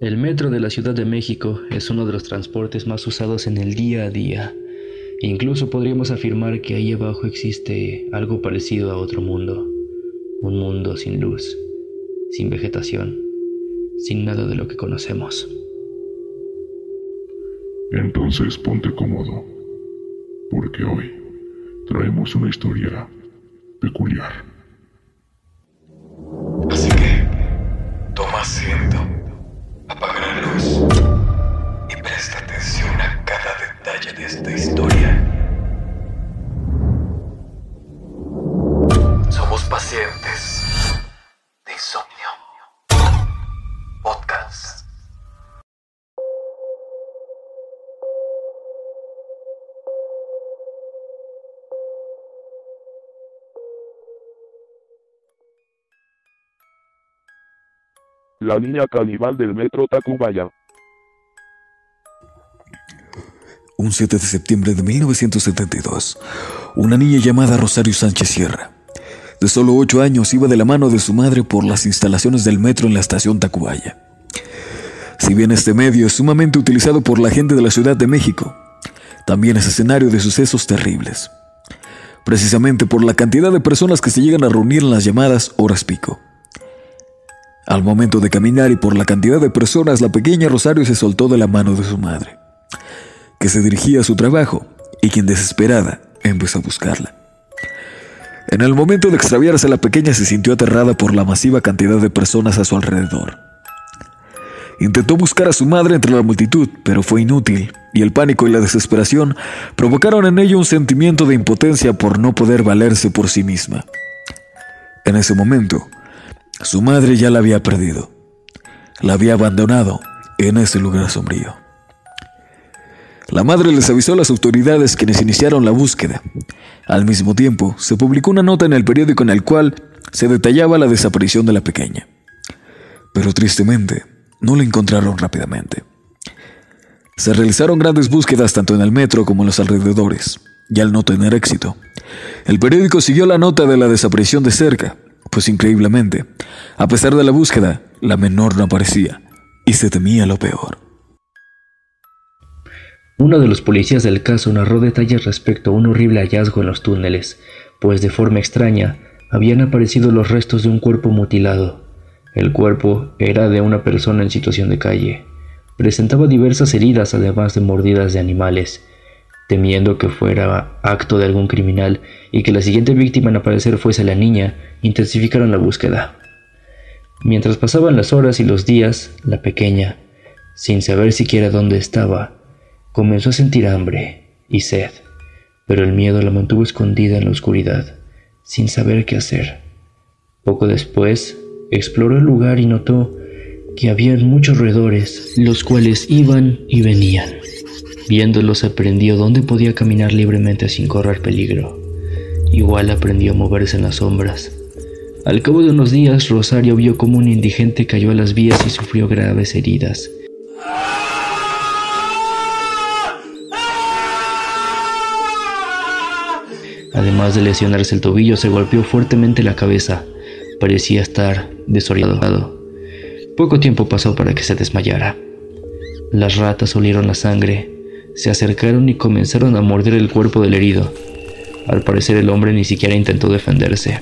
El metro de la Ciudad de México es uno de los transportes más usados en el día a día. Incluso podríamos afirmar que ahí abajo existe algo parecido a otro mundo. Un mundo sin luz, sin vegetación, sin nada de lo que conocemos. Entonces ponte cómodo, porque hoy traemos una historia peculiar. La niña caníbal del metro Tacubaya. Un 7 de septiembre de 1972, una niña llamada Rosario Sánchez Sierra, de solo 8 años, iba de la mano de su madre por las instalaciones del metro en la estación Tacubaya. Si bien este medio es sumamente utilizado por la gente de la Ciudad de México, también es escenario de sucesos terribles, precisamente por la cantidad de personas que se llegan a reunir en las llamadas horas pico. Al momento de caminar y por la cantidad de personas, la pequeña Rosario se soltó de la mano de su madre, que se dirigía a su trabajo y quien desesperada empezó a buscarla. En el momento de extraviarse, la pequeña se sintió aterrada por la masiva cantidad de personas a su alrededor. Intentó buscar a su madre entre la multitud, pero fue inútil, y el pánico y la desesperación provocaron en ella un sentimiento de impotencia por no poder valerse por sí misma. En ese momento, su madre ya la había perdido. La había abandonado en ese lugar sombrío. La madre les avisó a las autoridades quienes iniciaron la búsqueda. Al mismo tiempo, se publicó una nota en el periódico en el cual se detallaba la desaparición de la pequeña. Pero tristemente, no la encontraron rápidamente. Se realizaron grandes búsquedas tanto en el metro como en los alrededores, y al no tener éxito, el periódico siguió la nota de la desaparición de cerca, pues increíblemente, a pesar de la búsqueda, la menor no aparecía, y se temía lo peor. Uno de los policías del caso narró detalles respecto a un horrible hallazgo en los túneles, pues de forma extraña habían aparecido los restos de un cuerpo mutilado. El cuerpo era de una persona en situación de calle. Presentaba diversas heridas además de mordidas de animales. Temiendo que fuera acto de algún criminal y que la siguiente víctima en aparecer fuese la niña, intensificaron la búsqueda. Mientras pasaban las horas y los días, la pequeña, sin saber siquiera dónde estaba, comenzó a sentir hambre y sed, pero el miedo la mantuvo escondida en la oscuridad, sin saber qué hacer. Poco después, exploró el lugar y notó que había muchos roedores, los cuales iban y venían. Viéndolos aprendió dónde podía caminar libremente sin correr peligro. Igual aprendió a moverse en las sombras. Al cabo de unos días, Rosario vio como un indigente cayó a las vías y sufrió graves heridas. Además de lesionarse el tobillo, se golpeó fuertemente la cabeza. Parecía estar desorientado. Poco tiempo pasó para que se desmayara. Las ratas olieron la sangre, se acercaron y comenzaron a morder el cuerpo del herido. Al parecer el hombre ni siquiera intentó defenderse.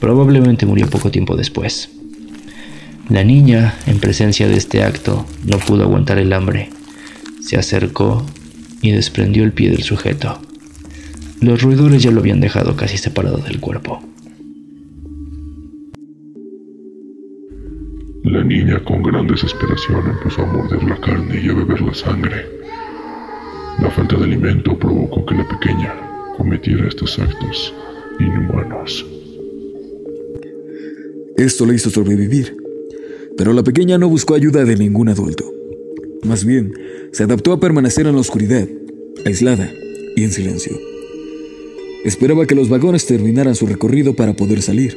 Probablemente murió poco tiempo después. La niña, en presencia de este acto, no pudo aguantar el hambre. Se acercó y desprendió el pie del sujeto. Los roedores ya lo habían dejado casi separado del cuerpo. La niña con gran desesperación empezó a morder la carne y a beber la sangre. La falta de alimento provocó que la pequeña cometiera estos actos inhumanos. Esto le hizo sobrevivir, pero la pequeña no buscó ayuda de ningún adulto. Más bien, se adaptó a permanecer en la oscuridad, aislada y en silencio. Esperaba que los vagones terminaran su recorrido para poder salir.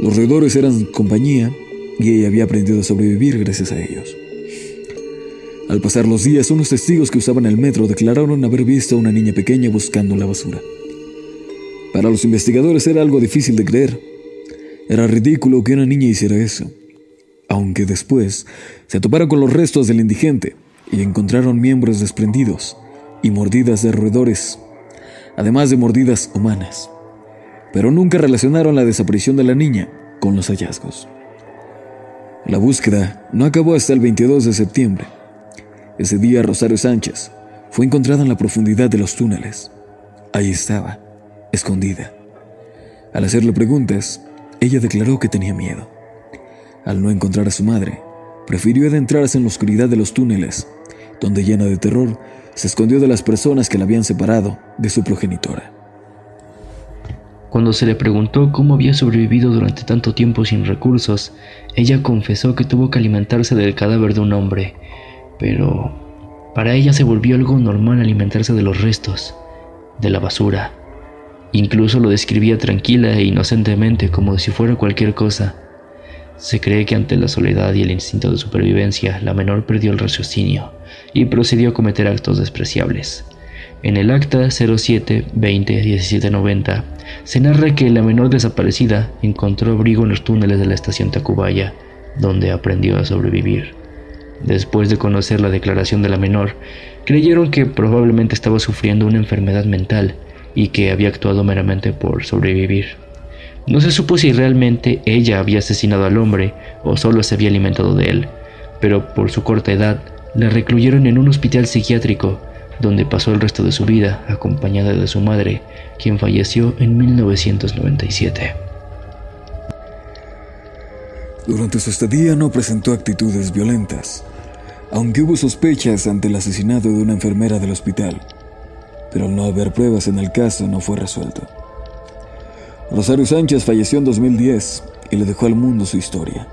Los roedores eran compañía y ella había aprendido a sobrevivir gracias a ellos. Al pasar los días, unos testigos que usaban el metro declararon haber visto a una niña pequeña buscando la basura. Para los investigadores era algo difícil de creer. Era ridículo que una niña hiciera eso. aunque después se toparon con los restos del indigente y encontraron miembros desprendidos y mordidas de roedores, además de mordidas humanas. Pero nunca relacionaron la desaparición de la niña con los hallazgos. La búsqueda no acabó hasta el 22 de septiembre. Ese día Rosario Sánchez fue encontrada en la profundidad de los túneles. Ahí estaba, escondida. Al hacerle preguntas, ella declaró que tenía miedo. Al no encontrar a su madre, prefirió adentrarse en la oscuridad de los túneles, donde llena de terror, se escondió de las personas que la habían separado de su progenitora. Cuando se le preguntó cómo había sobrevivido durante tanto tiempo sin recursos, ella confesó que tuvo que alimentarse del cadáver de un hombre, pero para ella se volvió algo normal alimentarse de los restos, de la basura. Incluso lo describía tranquila e inocentemente como si fuera cualquier cosa. Se cree que ante la soledad y el instinto de supervivencia, la menor perdió el raciocinio y procedió a cometer actos despreciables. En el acta 07 20 1790 se narra que la menor desaparecida encontró abrigo en los túneles de la estación Tacubaya, donde aprendió a sobrevivir. Después de conocer la declaración de la menor, creyeron que probablemente estaba sufriendo una enfermedad mental y que había actuado meramente por sobrevivir. No se supo si realmente ella había asesinado al hombre o solo se había alimentado de él, pero por su corta edad la recluyeron en un hospital psiquiátrico donde pasó el resto de su vida acompañada de su madre, quien falleció en 1997. Durante su estadía no presentó actitudes violentas, aunque hubo sospechas ante el asesinato de una enfermera del hospital, pero al no haber pruebas en el caso no fue resuelto. Rosario Sánchez falleció en 2010 y le dejó al mundo su historia.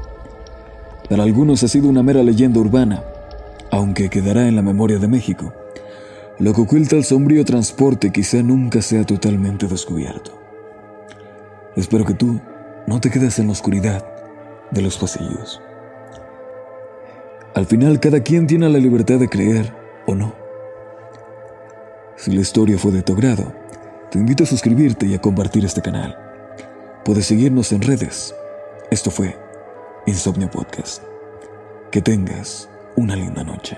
Para algunos ha sido una mera leyenda urbana, aunque quedará en la memoria de México lo que oculta el sombrío transporte quizá nunca sea totalmente descubierto. Espero que tú no te quedes en la oscuridad de los pasillos. Al final cada quien tiene la libertad de creer o no. Si la historia fue de tu agrado, te invito a suscribirte y a compartir este canal. Puedes seguirnos en redes. Esto fue Insomnio Podcast. Que tengas una linda noche.